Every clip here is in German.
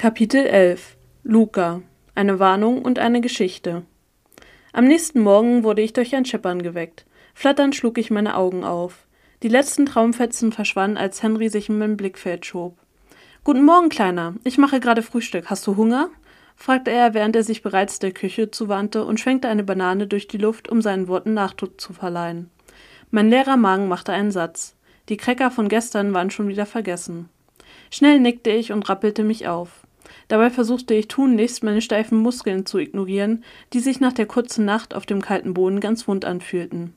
Kapitel 11 Luca Eine Warnung und eine Geschichte Am nächsten Morgen wurde ich durch ein Scheppern geweckt. Flatternd schlug ich meine Augen auf. Die letzten Traumfetzen verschwanden, als Henry sich in mein Blickfeld schob. Guten Morgen, Kleiner. Ich mache gerade Frühstück. Hast du Hunger? fragte er, während er sich bereits der Küche zuwandte und schwenkte eine Banane durch die Luft, um seinen Worten Nachdruck zu verleihen. Mein leerer Magen machte einen Satz. Die Cracker von gestern waren schon wieder vergessen. Schnell nickte ich und rappelte mich auf. Dabei versuchte ich tunlichst, meine steifen Muskeln zu ignorieren, die sich nach der kurzen Nacht auf dem kalten Boden ganz wund anfühlten.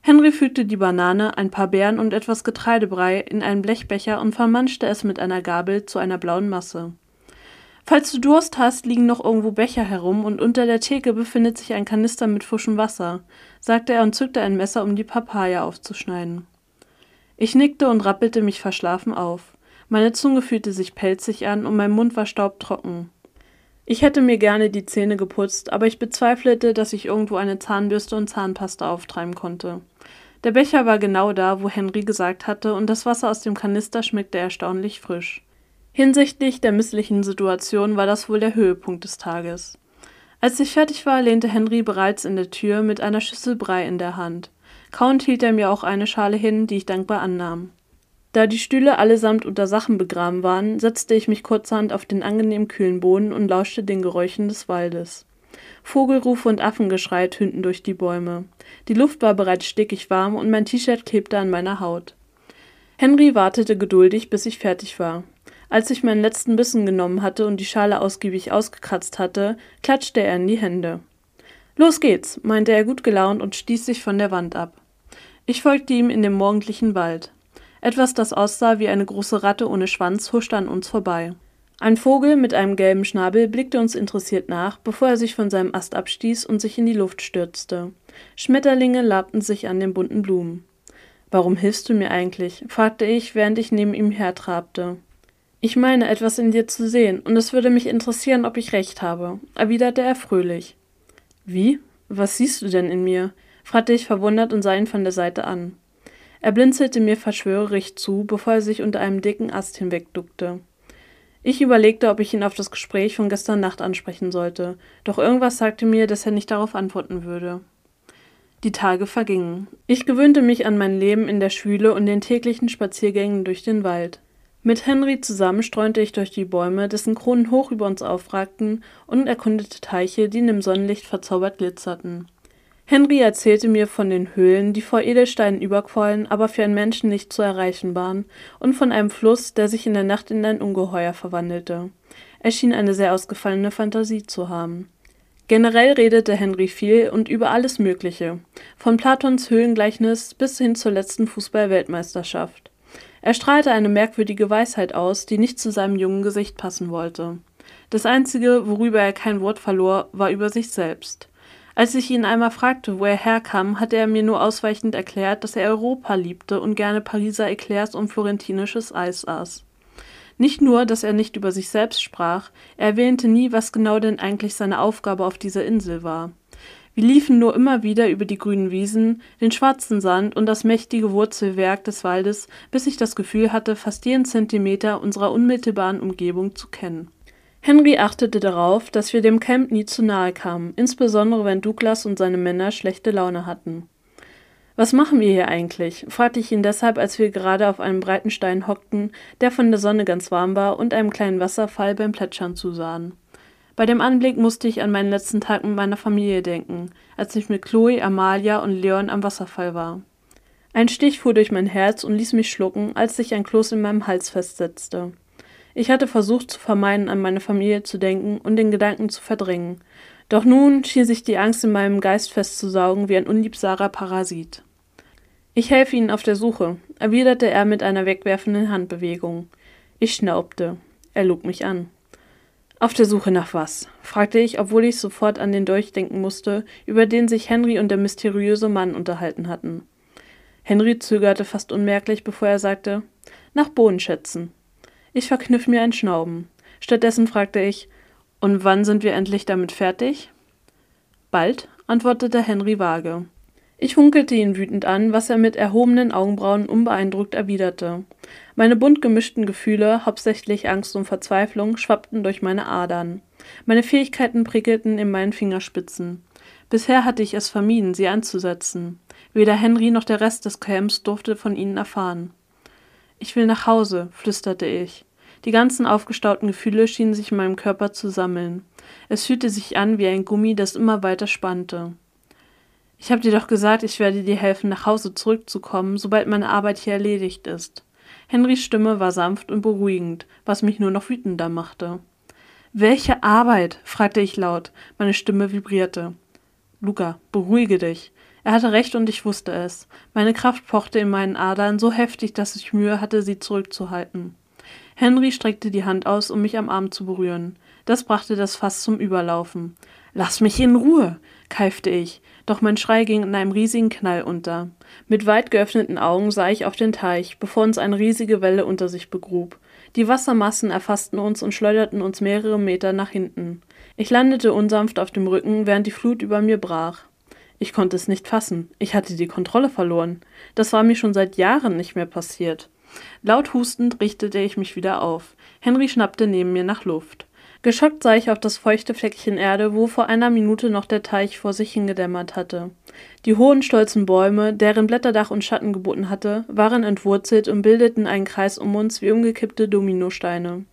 Henry fügte die Banane, ein paar Beeren und etwas Getreidebrei in einen Blechbecher und vermanschte es mit einer Gabel zu einer blauen Masse. Falls du Durst hast, liegen noch irgendwo Becher herum und unter der Theke befindet sich ein Kanister mit frischem Wasser, sagte er und zückte ein Messer, um die Papaya aufzuschneiden. Ich nickte und rappelte mich verschlafen auf. Meine Zunge fühlte sich pelzig an und mein Mund war staubtrocken. Ich hätte mir gerne die Zähne geputzt, aber ich bezweifelte, dass ich irgendwo eine Zahnbürste und Zahnpasta auftreiben konnte. Der Becher war genau da, wo Henry gesagt hatte, und das Wasser aus dem Kanister schmeckte erstaunlich frisch. Hinsichtlich der misslichen Situation war das wohl der Höhepunkt des Tages. Als ich fertig war, lehnte Henry bereits in der Tür mit einer Schüssel Brei in der Hand. Kauend hielt er mir auch eine Schale hin, die ich dankbar annahm. Da die Stühle allesamt unter Sachen begraben waren, setzte ich mich kurzerhand auf den angenehm kühlen Boden und lauschte den Geräuschen des Waldes. Vogelrufe und Affengeschrei tönten durch die Bäume. Die Luft war bereits stickig warm und mein T-Shirt klebte an meiner Haut. Henry wartete geduldig, bis ich fertig war. Als ich meinen letzten Bissen genommen hatte und die Schale ausgiebig ausgekratzt hatte, klatschte er in die Hände. Los geht's, meinte er gut gelaunt und stieß sich von der Wand ab. Ich folgte ihm in den morgendlichen Wald. Etwas, das aussah wie eine große Ratte ohne Schwanz, huschte an uns vorbei. Ein Vogel mit einem gelben Schnabel blickte uns interessiert nach, bevor er sich von seinem Ast abstieß und sich in die Luft stürzte. Schmetterlinge labten sich an den bunten Blumen. Warum hilfst du mir eigentlich? fragte ich, während ich neben ihm hertrabte. Ich meine, etwas in dir zu sehen, und es würde mich interessieren, ob ich recht habe, erwiderte er fröhlich. Wie? Was siehst du denn in mir? fragte ich verwundert und sah ihn von der Seite an. Er blinzelte mir verschwörerig zu, bevor er sich unter einem dicken Ast hinwegduckte. Ich überlegte, ob ich ihn auf das Gespräch von gestern Nacht ansprechen sollte, doch irgendwas sagte mir, dass er nicht darauf antworten würde. Die Tage vergingen. Ich gewöhnte mich an mein Leben in der Schule und den täglichen Spaziergängen durch den Wald. Mit Henry zusammen streunte ich durch die Bäume, dessen Kronen hoch über uns aufragten, und erkundete Teiche, die in dem Sonnenlicht verzaubert glitzerten. Henry erzählte mir von den Höhlen, die vor Edelsteinen überquollen, aber für einen Menschen nicht zu erreichen waren, und von einem Fluss, der sich in der Nacht in ein Ungeheuer verwandelte. Er schien eine sehr ausgefallene Fantasie zu haben. Generell redete Henry viel und über alles Mögliche, von Platons Höhlengleichnis bis hin zur letzten Fußball-Weltmeisterschaft. Er strahlte eine merkwürdige Weisheit aus, die nicht zu seinem jungen Gesicht passen wollte. Das Einzige, worüber er kein Wort verlor, war über sich selbst. Als ich ihn einmal fragte, wo er herkam, hatte er mir nur ausweichend erklärt, dass er Europa liebte und gerne Pariser Eclairs und florentinisches Eis aß. Nicht nur, dass er nicht über sich selbst sprach, er erwähnte nie, was genau denn eigentlich seine Aufgabe auf dieser Insel war. Wir liefen nur immer wieder über die grünen Wiesen, den schwarzen Sand und das mächtige Wurzelwerk des Waldes, bis ich das Gefühl hatte, fast jeden Zentimeter unserer unmittelbaren Umgebung zu kennen. Henry achtete darauf, dass wir dem Camp nie zu nahe kamen, insbesondere wenn Douglas und seine Männer schlechte Laune hatten. Was machen wir hier eigentlich? fragte ich ihn deshalb, als wir gerade auf einem breiten Stein hockten, der von der Sonne ganz warm war, und einem kleinen Wasserfall beim Plätschern zusahen. Bei dem Anblick musste ich an meinen letzten Tag mit meiner Familie denken, als ich mit Chloe, Amalia und Leon am Wasserfall war. Ein Stich fuhr durch mein Herz und ließ mich schlucken, als sich ein Kloß in meinem Hals festsetzte. Ich hatte versucht zu vermeiden, an meine Familie zu denken und den Gedanken zu verdrängen. Doch nun schien sich die Angst in meinem Geist festzusaugen wie ein unliebsamer Parasit. Ich helfe Ihnen auf der Suche, erwiderte er mit einer wegwerfenden Handbewegung. Ich schnaubte. Er log mich an. Auf der Suche nach was? fragte ich, obwohl ich sofort an den Dolch denken musste, über den sich Henry und der mysteriöse Mann unterhalten hatten. Henry zögerte fast unmerklich, bevor er sagte: Nach Bodenschätzen. Ich verkniff mir ein Schnauben. Stattdessen fragte ich, und wann sind wir endlich damit fertig? Bald, antwortete Henry vage. Ich funkelte ihn wütend an, was er mit erhobenen Augenbrauen unbeeindruckt erwiderte. Meine bunt gemischten Gefühle, hauptsächlich Angst und Verzweiflung, schwappten durch meine Adern. Meine Fähigkeiten prickelten in meinen Fingerspitzen. Bisher hatte ich es vermieden, sie anzusetzen. Weder Henry noch der Rest des Camps durfte von ihnen erfahren. Ich will nach Hause, flüsterte ich. Die ganzen aufgestauten Gefühle schienen sich in meinem Körper zu sammeln. Es fühlte sich an wie ein Gummi, das immer weiter spannte. Ich habe dir doch gesagt, ich werde dir helfen, nach Hause zurückzukommen, sobald meine Arbeit hier erledigt ist. Henrys Stimme war sanft und beruhigend, was mich nur noch wütender machte. Welche Arbeit? fragte ich laut. Meine Stimme vibrierte. Luca, beruhige dich. Er hatte recht und ich wusste es. Meine Kraft pochte in meinen Adern so heftig, dass ich Mühe hatte, sie zurückzuhalten. Henry streckte die Hand aus, um mich am Arm zu berühren. Das brachte das Fass zum Überlaufen. Lass mich in Ruhe, keifte ich, doch mein Schrei ging in einem riesigen Knall unter. Mit weit geöffneten Augen sah ich auf den Teich, bevor uns eine riesige Welle unter sich begrub. Die Wassermassen erfassten uns und schleuderten uns mehrere Meter nach hinten. Ich landete unsanft auf dem Rücken, während die Flut über mir brach. Ich konnte es nicht fassen. Ich hatte die Kontrolle verloren. Das war mir schon seit Jahren nicht mehr passiert. Laut hustend richtete ich mich wieder auf. Henry schnappte neben mir nach Luft. Geschockt sah ich auf das feuchte Fleckchen Erde, wo vor einer Minute noch der Teich vor sich hingedämmert hatte. Die hohen, stolzen Bäume, deren Blätterdach und Schatten geboten hatte, waren entwurzelt und bildeten einen Kreis um uns wie umgekippte Dominosteine.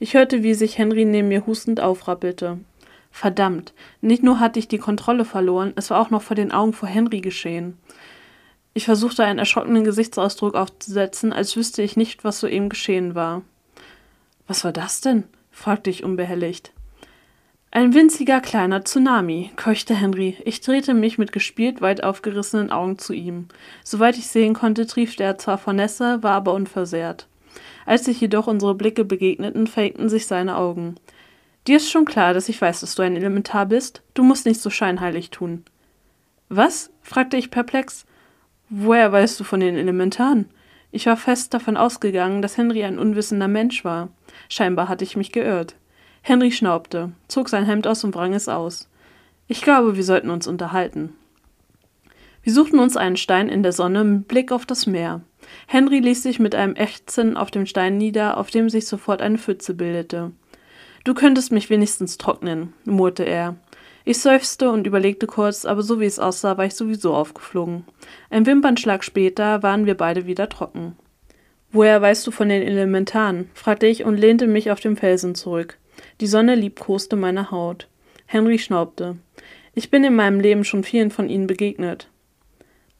Ich hörte, wie sich Henry neben mir hustend aufrappelte. Verdammt, nicht nur hatte ich die Kontrolle verloren, es war auch noch vor den Augen vor Henry geschehen. Ich versuchte einen erschrockenen Gesichtsausdruck aufzusetzen, als wüsste ich nicht, was soeben geschehen war. Was war das denn? fragte ich unbehelligt. Ein winziger kleiner Tsunami, keuchte Henry. Ich drehte mich mit gespielt weit aufgerissenen Augen zu ihm. Soweit ich sehen konnte, triefte er zwar vor Nässe, war aber unversehrt. Als sich jedoch unsere Blicke begegneten, verengten sich seine Augen. Dir ist schon klar, dass ich weiß, dass du ein Elementar bist. Du musst nicht so scheinheilig tun. Was? fragte ich perplex. Woher weißt du von den Elementaren? Ich war fest davon ausgegangen, dass Henry ein unwissender Mensch war. Scheinbar hatte ich mich geirrt. Henry schnaubte, zog sein Hemd aus und wrang es aus. Ich glaube, wir sollten uns unterhalten. Wir suchten uns einen Stein in der Sonne mit Blick auf das Meer. Henry ließ sich mit einem Ächzen auf dem Stein nieder, auf dem sich sofort eine Pfütze bildete. Du könntest mich wenigstens trocknen, murrte er. Ich seufzte und überlegte kurz, aber so wie es aussah, war ich sowieso aufgeflogen. Ein Wimpernschlag später waren wir beide wieder trocken. Woher weißt du von den Elementaren? fragte ich und lehnte mich auf dem Felsen zurück. Die Sonne liebkoste meine Haut. Henry schnaubte. Ich bin in meinem Leben schon vielen von ihnen begegnet.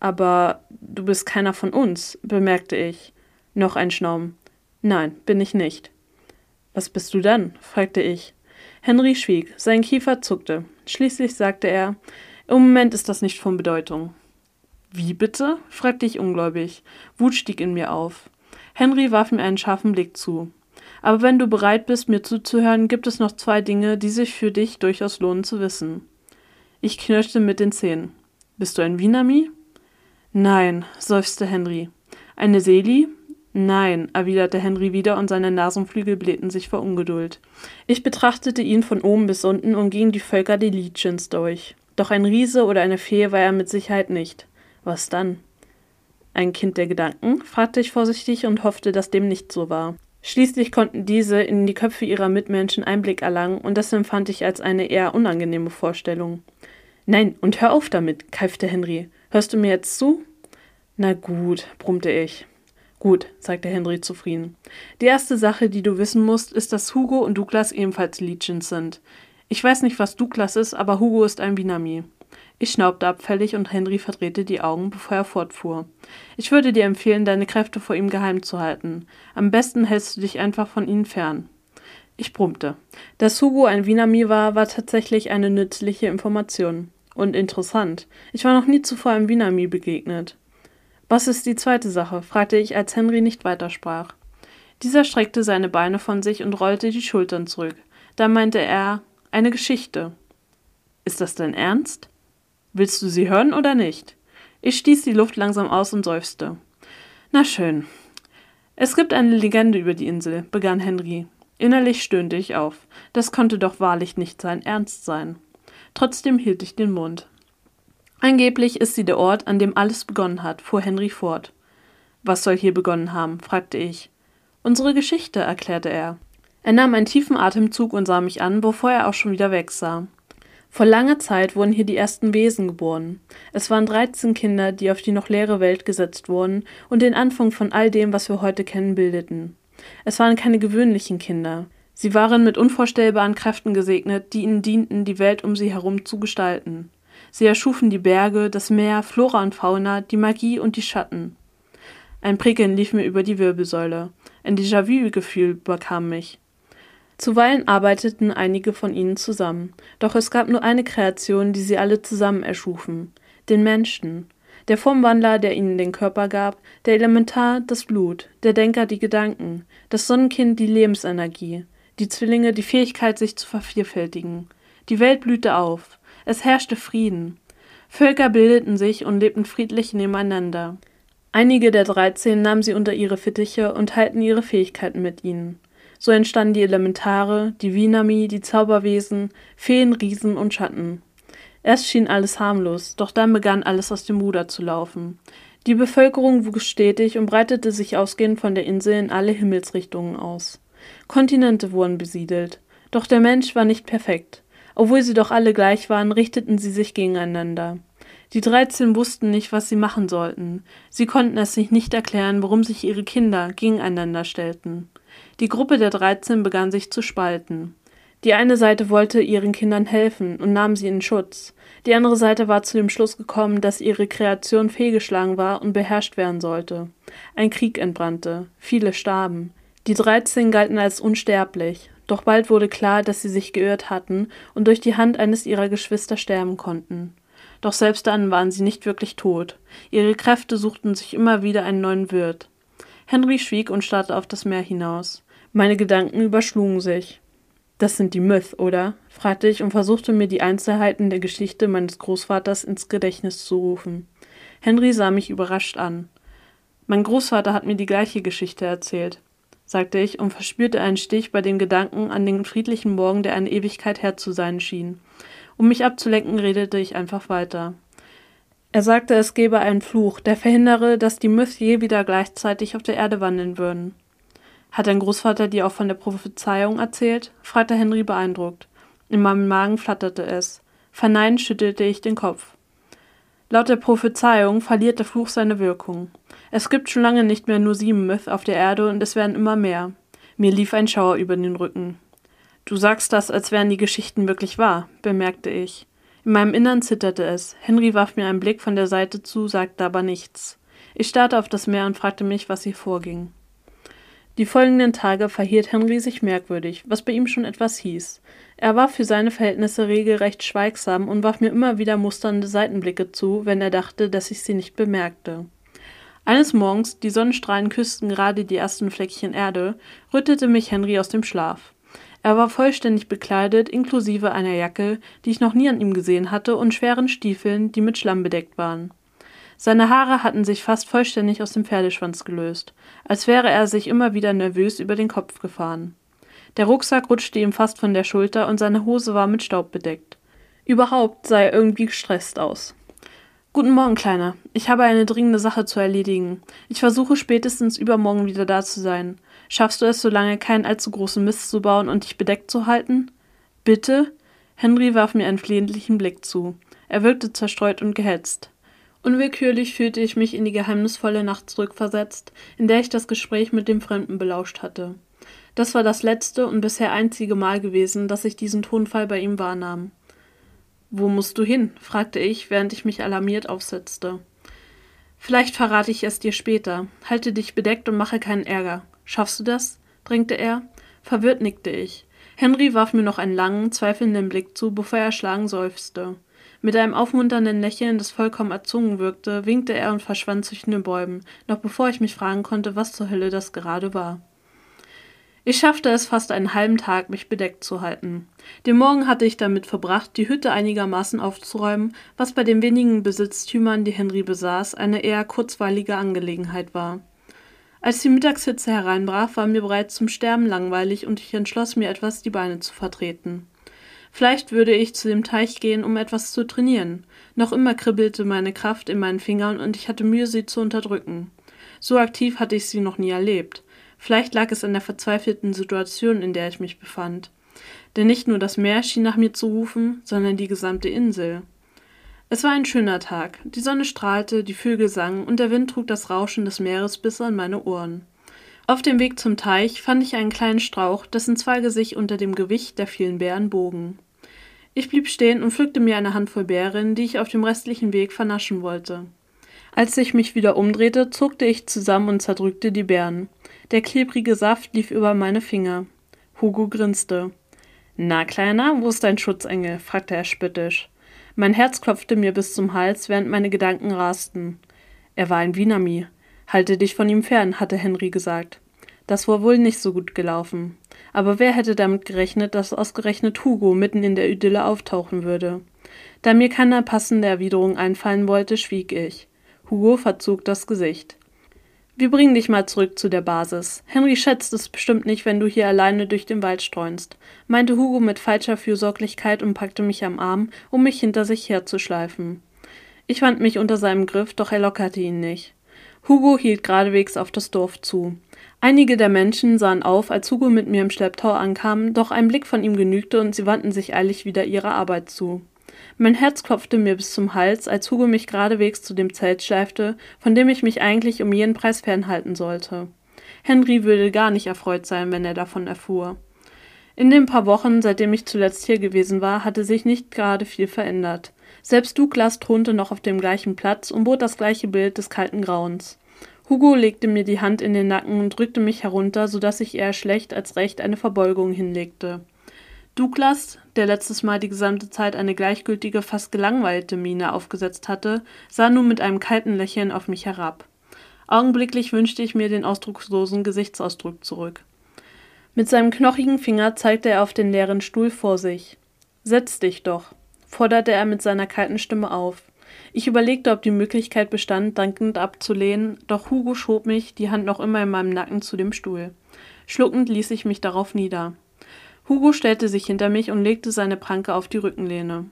Aber du bist keiner von uns, bemerkte ich. Noch ein Schnaum. Nein, bin ich nicht. Was bist du dann? fragte ich. Henry schwieg, sein Kiefer zuckte. Schließlich sagte er, im Moment ist das nicht von Bedeutung. Wie bitte? fragte ich ungläubig. Wut stieg in mir auf. Henry warf mir einen scharfen Blick zu. Aber wenn du bereit bist, mir zuzuhören, gibt es noch zwei Dinge, die sich für dich durchaus lohnen zu wissen. Ich knirschte mit den Zähnen. Bist du ein Wienami? Nein, seufzte Henry. Eine Seli? Nein, erwiderte Henry wieder und seine Nasenflügel blähten sich vor Ungeduld. Ich betrachtete ihn von oben bis unten und ging die Völker der Legions durch. Doch ein Riese oder eine Fee war er mit Sicherheit nicht. Was dann? Ein Kind der Gedanken? fragte ich vorsichtig und hoffte, dass dem nicht so war. Schließlich konnten diese in die Köpfe ihrer Mitmenschen Einblick erlangen, und das empfand ich als eine eher unangenehme Vorstellung. Nein, und hör auf damit, keifte Henry. Hörst du mir jetzt zu? Na gut, brummte ich. Gut, sagte Henry zufrieden. Die erste Sache, die du wissen musst, ist, dass Hugo und Douglas ebenfalls Legions sind. Ich weiß nicht, was Douglas ist, aber Hugo ist ein Binami. Ich schnaubte abfällig und Henry verdrehte die Augen, bevor er fortfuhr. Ich würde dir empfehlen, deine Kräfte vor ihm geheim zu halten. Am besten hältst du dich einfach von ihnen fern. Ich brummte. Dass Hugo ein Binami war, war tatsächlich eine nützliche Information. Und interessant. Ich war noch nie zuvor einem Binami begegnet. Was ist die zweite Sache? fragte ich, als Henry nicht weitersprach. Dieser streckte seine Beine von sich und rollte die Schultern zurück. Dann meinte er eine Geschichte. Ist das dein Ernst? Willst du sie hören oder nicht? Ich stieß die Luft langsam aus und seufzte. Na schön. Es gibt eine Legende über die Insel, begann Henry. Innerlich stöhnte ich auf. Das konnte doch wahrlich nicht sein Ernst sein. Trotzdem hielt ich den Mund. Angeblich ist sie der Ort, an dem alles begonnen hat, fuhr Henry fort. Was soll hier begonnen haben? fragte ich. Unsere Geschichte, erklärte er. Er nahm einen tiefen Atemzug und sah mich an, bevor er auch schon wieder wegsah. Vor langer Zeit wurden hier die ersten Wesen geboren. Es waren 13 Kinder, die auf die noch leere Welt gesetzt wurden und den Anfang von all dem, was wir heute kennen, bildeten. Es waren keine gewöhnlichen Kinder. Sie waren mit unvorstellbaren Kräften gesegnet, die ihnen dienten, die Welt um sie herum zu gestalten. Sie erschufen die Berge, das Meer, Flora und Fauna, die Magie und die Schatten. Ein Prickeln lief mir über die Wirbelsäule. Ein Déjà-vu-Gefühl überkam mich. Zuweilen arbeiteten einige von ihnen zusammen, doch es gab nur eine Kreation, die sie alle zusammen erschufen, den Menschen. Der Formwandler, der ihnen den Körper gab, der Elementar das Blut, der Denker die Gedanken, das Sonnenkind die Lebensenergie, die Zwillinge die Fähigkeit, sich zu vervielfältigen. Die Welt blühte auf, es herrschte Frieden. Völker bildeten sich und lebten friedlich nebeneinander. Einige der dreizehn nahmen sie unter ihre Fittiche und teilten ihre Fähigkeiten mit ihnen. So entstanden die Elementare, die Vinami, die Zauberwesen, Feen, Riesen und Schatten. Erst schien alles harmlos, doch dann begann alles aus dem Ruder zu laufen. Die Bevölkerung wuchs stetig und breitete sich ausgehend von der Insel in alle Himmelsrichtungen aus. Kontinente wurden besiedelt. Doch der Mensch war nicht perfekt. Obwohl sie doch alle gleich waren, richteten sie sich gegeneinander. Die dreizehn wussten nicht, was sie machen sollten. Sie konnten es sich nicht erklären, warum sich ihre Kinder gegeneinander stellten. Die Gruppe der dreizehn begann sich zu spalten. Die eine Seite wollte ihren Kindern helfen und nahm sie in Schutz. Die andere Seite war zu dem Schluss gekommen, dass ihre Kreation fehlgeschlagen war und beherrscht werden sollte. Ein Krieg entbrannte. Viele starben. Die dreizehn galten als unsterblich. Doch bald wurde klar, dass sie sich geirrt hatten und durch die Hand eines ihrer Geschwister sterben konnten. Doch selbst dann waren sie nicht wirklich tot. Ihre Kräfte suchten sich immer wieder einen neuen Wirt. Henry schwieg und starrte auf das Meer hinaus. Meine Gedanken überschlugen sich. Das sind die Myth, oder? fragte ich und versuchte mir die Einzelheiten der Geschichte meines Großvaters ins Gedächtnis zu rufen. Henry sah mich überrascht an. Mein Großvater hat mir die gleiche Geschichte erzählt sagte ich und verspürte einen Stich bei dem Gedanken an den friedlichen Morgen, der eine Ewigkeit her zu sein schien. Um mich abzulenken, redete ich einfach weiter. Er sagte, es gebe einen Fluch, der verhindere, dass die Myth je wieder gleichzeitig auf der Erde wandeln würden. Hat dein Großvater dir auch von der Prophezeiung erzählt? fragte Henry beeindruckt. In meinem Magen flatterte es. Verneinend schüttelte ich den Kopf. Laut der Prophezeiung verliert der Fluch seine Wirkung. Es gibt schon lange nicht mehr nur sieben Myth auf der Erde und es werden immer mehr. Mir lief ein Schauer über den Rücken. Du sagst das, als wären die Geschichten wirklich wahr, bemerkte ich. In meinem Innern zitterte es. Henry warf mir einen Blick von der Seite zu, sagte aber nichts. Ich starrte auf das Meer und fragte mich, was hier vorging. Die folgenden Tage verhielt Henry sich merkwürdig, was bei ihm schon etwas hieß. Er war für seine Verhältnisse regelrecht schweigsam und warf mir immer wieder musternde Seitenblicke zu, wenn er dachte, dass ich sie nicht bemerkte. Eines Morgens, die Sonnenstrahlen küssten gerade die ersten Fleckchen Erde, rüttelte mich Henry aus dem Schlaf. Er war vollständig bekleidet, inklusive einer Jacke, die ich noch nie an ihm gesehen hatte, und schweren Stiefeln, die mit Schlamm bedeckt waren. Seine Haare hatten sich fast vollständig aus dem Pferdeschwanz gelöst, als wäre er sich immer wieder nervös über den Kopf gefahren. Der Rucksack rutschte ihm fast von der Schulter und seine Hose war mit Staub bedeckt. Überhaupt sah er irgendwie gestresst aus. Guten Morgen, Kleiner. Ich habe eine dringende Sache zu erledigen. Ich versuche spätestens übermorgen wieder da zu sein. Schaffst du es, so lange keinen allzu großen Mist zu bauen und dich bedeckt zu halten? Bitte? Henry warf mir einen flehentlichen Blick zu. Er wirkte zerstreut und gehetzt. Unwillkürlich fühlte ich mich in die geheimnisvolle Nacht zurückversetzt, in der ich das Gespräch mit dem Fremden belauscht hatte. Das war das letzte und bisher einzige Mal gewesen, dass ich diesen Tonfall bei ihm wahrnahm. Wo musst du hin? fragte ich, während ich mich alarmiert aufsetzte. Vielleicht verrate ich es dir später. Halte dich bedeckt und mache keinen Ärger. Schaffst du das? drängte er. Verwirrt nickte ich. Henry warf mir noch einen langen, zweifelnden Blick zu, bevor er erschlagen seufzte. Mit einem aufmunternden Lächeln, das vollkommen erzwungen wirkte, winkte er und verschwand zwischen den Bäumen, noch bevor ich mich fragen konnte, was zur Hölle das gerade war. Ich schaffte es fast einen halben Tag, mich bedeckt zu halten. Den Morgen hatte ich damit verbracht, die Hütte einigermaßen aufzuräumen, was bei den wenigen Besitztümern, die Henry besaß, eine eher kurzweilige Angelegenheit war. Als die Mittagshitze hereinbrach, war mir bereits zum Sterben langweilig und ich entschloss mir etwas, die Beine zu vertreten. Vielleicht würde ich zu dem Teich gehen, um etwas zu trainieren. Noch immer kribbelte meine Kraft in meinen Fingern und ich hatte Mühe, sie zu unterdrücken. So aktiv hatte ich sie noch nie erlebt. Vielleicht lag es an der verzweifelten Situation, in der ich mich befand. Denn nicht nur das Meer schien nach mir zu rufen, sondern die gesamte Insel. Es war ein schöner Tag. Die Sonne strahlte, die Vögel sangen und der Wind trug das Rauschen des Meeres bis an meine Ohren. Auf dem Weg zum Teich fand ich einen kleinen Strauch, dessen Zweige sich unter dem Gewicht der vielen Beeren bogen. Ich blieb stehen und pflückte mir eine Handvoll Beeren, die ich auf dem restlichen Weg vernaschen wollte. Als ich mich wieder umdrehte, zuckte ich zusammen und zerdrückte die Beeren. Der klebrige Saft lief über meine Finger. Hugo grinste. Na, Kleiner, wo ist dein Schutzengel? fragte er spöttisch. Mein Herz klopfte mir bis zum Hals, während meine Gedanken rasten. Er war ein Wienami. Halte dich von ihm fern, hatte Henry gesagt. Das war wohl nicht so gut gelaufen. Aber wer hätte damit gerechnet, dass ausgerechnet Hugo mitten in der Idylle auftauchen würde? Da mir keine passende Erwiderung einfallen wollte, schwieg ich. Hugo verzog das Gesicht. Wir bringen dich mal zurück zu der Basis. Henry schätzt es bestimmt nicht, wenn du hier alleine durch den Wald streunst, meinte Hugo mit falscher Fürsorglichkeit und packte mich am Arm, um mich hinter sich herzuschleifen. Ich fand mich unter seinem Griff, doch er lockerte ihn nicht. Hugo hielt geradewegs auf das Dorf zu. Einige der Menschen sahen auf, als Hugo mit mir im Schlepptau ankam, doch ein Blick von ihm genügte und sie wandten sich eilig wieder ihrer Arbeit zu. Mein Herz klopfte mir bis zum Hals, als Hugo mich geradewegs zu dem Zelt schleifte, von dem ich mich eigentlich um jeden Preis fernhalten sollte. Henry würde gar nicht erfreut sein, wenn er davon erfuhr. In den paar Wochen, seitdem ich zuletzt hier gewesen war, hatte sich nicht gerade viel verändert. Selbst Douglas thronte noch auf dem gleichen Platz und bot das gleiche Bild des kalten Grauens. Hugo legte mir die Hand in den Nacken und drückte mich herunter, so dass ich eher schlecht als recht eine Verbeugung hinlegte. Douglas, der letztes Mal die gesamte Zeit eine gleichgültige, fast gelangweilte Miene aufgesetzt hatte, sah nun mit einem kalten Lächeln auf mich herab. Augenblicklich wünschte ich mir den ausdruckslosen Gesichtsausdruck zurück. Mit seinem knochigen Finger zeigte er auf den leeren Stuhl vor sich. Setz dich doch, forderte er mit seiner kalten Stimme auf. Ich überlegte, ob die Möglichkeit bestand, dankend abzulehnen, doch Hugo schob mich, die Hand noch immer in meinem Nacken, zu dem Stuhl. Schluckend ließ ich mich darauf nieder. Hugo stellte sich hinter mich und legte seine Pranke auf die Rückenlehne.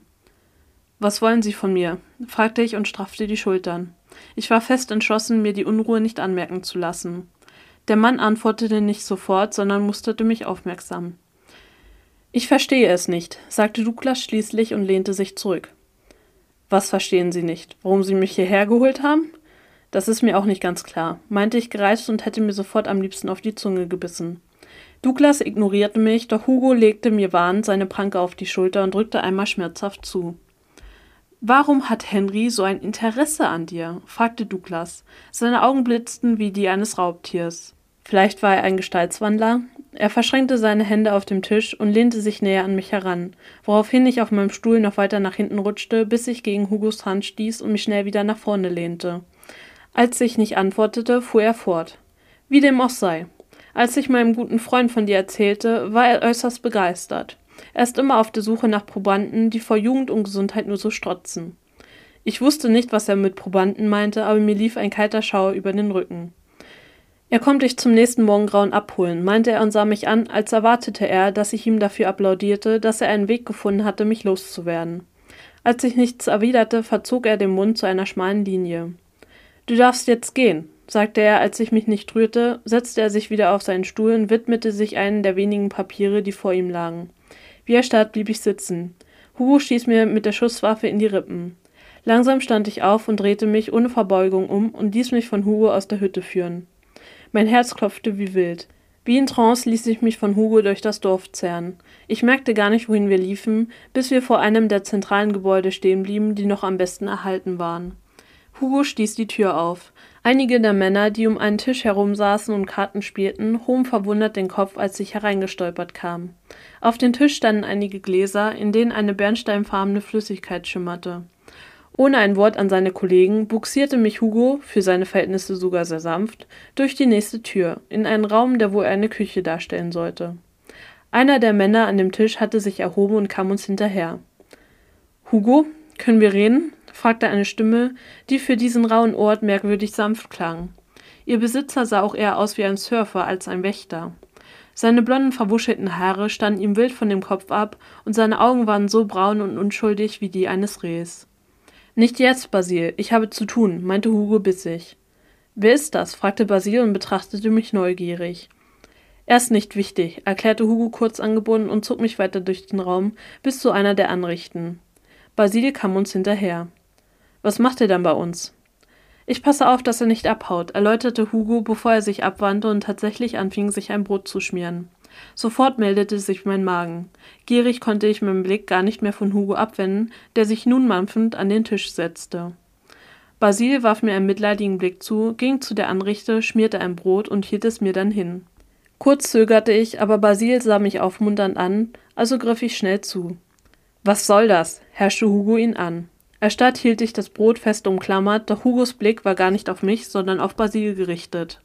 Was wollen Sie von mir? fragte ich und straffte die Schultern. Ich war fest entschlossen, mir die Unruhe nicht anmerken zu lassen. Der Mann antwortete nicht sofort, sondern musterte mich aufmerksam. Ich verstehe es nicht, sagte Douglas schließlich und lehnte sich zurück. Was verstehen Sie nicht? Warum Sie mich hierher geholt haben? Das ist mir auch nicht ganz klar, meinte ich gereizt und hätte mir sofort am liebsten auf die Zunge gebissen. Douglas ignorierte mich, doch Hugo legte mir warnend seine Pranke auf die Schulter und drückte einmal schmerzhaft zu. Warum hat Henry so ein Interesse an dir? fragte Douglas. Seine Augen blitzten wie die eines Raubtiers. Vielleicht war er ein Gestaltswandler? Er verschränkte seine Hände auf dem Tisch und lehnte sich näher an mich heran, woraufhin ich auf meinem Stuhl noch weiter nach hinten rutschte, bis ich gegen Hugos Hand stieß und mich schnell wieder nach vorne lehnte. Als ich nicht antwortete, fuhr er fort. Wie dem auch sei. Als ich meinem guten Freund von dir erzählte, war er äußerst begeistert. Er ist immer auf der Suche nach Probanden, die vor Jugend und Gesundheit nur so strotzen. Ich wusste nicht, was er mit Probanden meinte, aber mir lief ein kalter Schauer über den Rücken. Er kommt dich zum nächsten Morgengrauen abholen, meinte er und sah mich an, als erwartete er, dass ich ihm dafür applaudierte, dass er einen Weg gefunden hatte, mich loszuwerden. Als ich nichts erwiderte, verzog er den Mund zu einer schmalen Linie. Du darfst jetzt gehen, sagte er, als ich mich nicht rührte, setzte er sich wieder auf seinen Stuhl und widmete sich einem der wenigen Papiere, die vor ihm lagen. Wie erstarrt blieb ich sitzen. Hugo stieß mir mit der Schusswaffe in die Rippen. Langsam stand ich auf und drehte mich ohne Verbeugung um und ließ mich von Hugo aus der Hütte führen. Mein Herz klopfte wie wild. Wie in Trance ließ ich mich von Hugo durch das Dorf zerren. Ich merkte gar nicht, wohin wir liefen, bis wir vor einem der zentralen Gebäude stehen blieben, die noch am besten erhalten waren. Hugo stieß die Tür auf. Einige der Männer, die um einen Tisch herumsaßen und Karten spielten, hoben verwundert den Kopf, als ich hereingestolpert kam. Auf dem Tisch standen einige Gläser, in denen eine bernsteinfarbene Flüssigkeit schimmerte. Ohne ein Wort an seine Kollegen buxierte mich Hugo, für seine Verhältnisse sogar sehr sanft, durch die nächste Tür, in einen Raum, der wohl eine Küche darstellen sollte. Einer der Männer an dem Tisch hatte sich erhoben und kam uns hinterher. Hugo, können wir reden? fragte eine Stimme, die für diesen rauen Ort merkwürdig sanft klang. Ihr Besitzer sah auch eher aus wie ein Surfer als ein Wächter. Seine blonden, verwuschelten Haare standen ihm wild von dem Kopf ab und seine Augen waren so braun und unschuldig wie die eines Rehs. Nicht jetzt, Basil, ich habe zu tun, meinte Hugo bissig. Wer ist das? fragte Basil und betrachtete mich neugierig. Er ist nicht wichtig, erklärte Hugo kurz angebunden und zog mich weiter durch den Raum bis zu einer der Anrichten. Basil kam uns hinterher. Was macht er dann bei uns? Ich passe auf, dass er nicht abhaut, erläuterte Hugo, bevor er sich abwandte und tatsächlich anfing, sich ein Brot zu schmieren. Sofort meldete sich mein Magen. Gierig konnte ich meinen Blick gar nicht mehr von Hugo abwenden, der sich nun mampfend an den Tisch setzte. Basil warf mir einen mitleidigen Blick zu, ging zu der Anrichte, schmierte ein Brot und hielt es mir dann hin. Kurz zögerte ich, aber Basil sah mich aufmunternd an, also griff ich schnell zu. Was soll das? herrschte Hugo ihn an. Erstarrt hielt ich das Brot fest umklammert, doch Hugos Blick war gar nicht auf mich, sondern auf Basil gerichtet.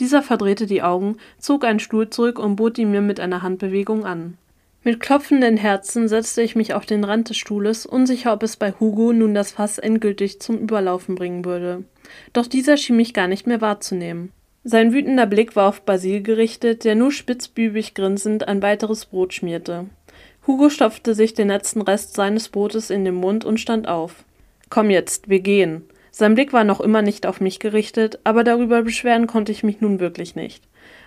Dieser verdrehte die Augen, zog einen Stuhl zurück und bot ihn mir mit einer Handbewegung an. Mit klopfenden Herzen setzte ich mich auf den Rand des Stuhles, unsicher, ob es bei Hugo nun das Fass endgültig zum Überlaufen bringen würde. Doch dieser schien mich gar nicht mehr wahrzunehmen. Sein wütender Blick war auf Basil gerichtet, der nur spitzbübig grinsend ein weiteres Brot schmierte. Hugo stopfte sich den letzten Rest seines Brotes in den Mund und stand auf. Komm jetzt, wir gehen. Sein Blick war noch immer nicht auf mich gerichtet, aber darüber beschweren konnte ich mich nun wirklich nicht.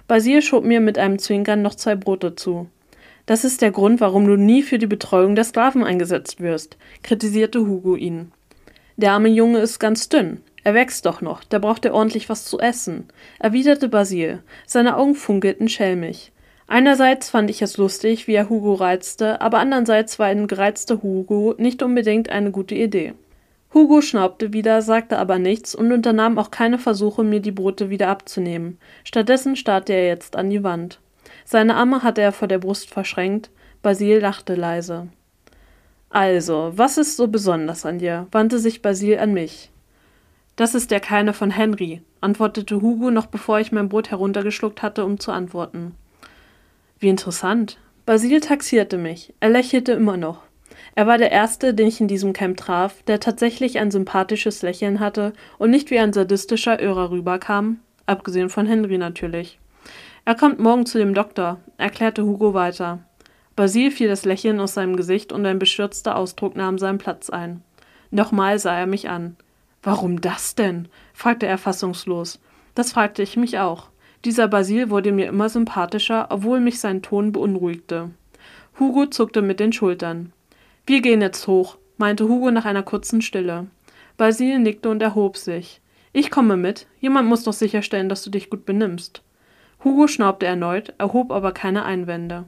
Basil schob mir mit einem Zwinkern noch zwei Brote zu. Das ist der Grund, warum du nie für die Betreuung der Sklaven eingesetzt wirst, kritisierte Hugo ihn. Der arme Junge ist ganz dünn. Er wächst doch noch, da braucht er ordentlich was zu essen, erwiderte Basil. Seine Augen funkelten schelmig. Einerseits fand ich es lustig, wie er Hugo reizte, aber andererseits war ein gereizter Hugo nicht unbedingt eine gute Idee. Hugo schnaubte wieder, sagte aber nichts und unternahm auch keine Versuche, mir die Brote wieder abzunehmen. Stattdessen starrte er jetzt an die Wand. Seine Arme hatte er vor der Brust verschränkt. Basil lachte leise. Also, was ist so besonders an dir? wandte sich Basil an mich. Das ist der Kleine von Henry, antwortete Hugo, noch bevor ich mein Brot heruntergeschluckt hatte, um zu antworten. Wie interessant. Basil taxierte mich. Er lächelte immer noch. Er war der Erste, den ich in diesem Camp traf, der tatsächlich ein sympathisches Lächeln hatte und nicht wie ein sadistischer Irrer rüberkam, abgesehen von Henry natürlich. Er kommt morgen zu dem Doktor, erklärte Hugo weiter. Basil fiel das Lächeln aus seinem Gesicht und ein bestürzter Ausdruck nahm seinen Platz ein. Nochmal sah er mich an. Warum das denn? fragte er fassungslos. Das fragte ich mich auch. Dieser Basil wurde mir immer sympathischer, obwohl mich sein Ton beunruhigte. Hugo zuckte mit den Schultern. Wir gehen jetzt hoch, meinte Hugo nach einer kurzen Stille. Basil nickte und erhob sich. Ich komme mit. Jemand muss doch sicherstellen, dass du dich gut benimmst. Hugo schnaubte erneut, erhob aber keine Einwände.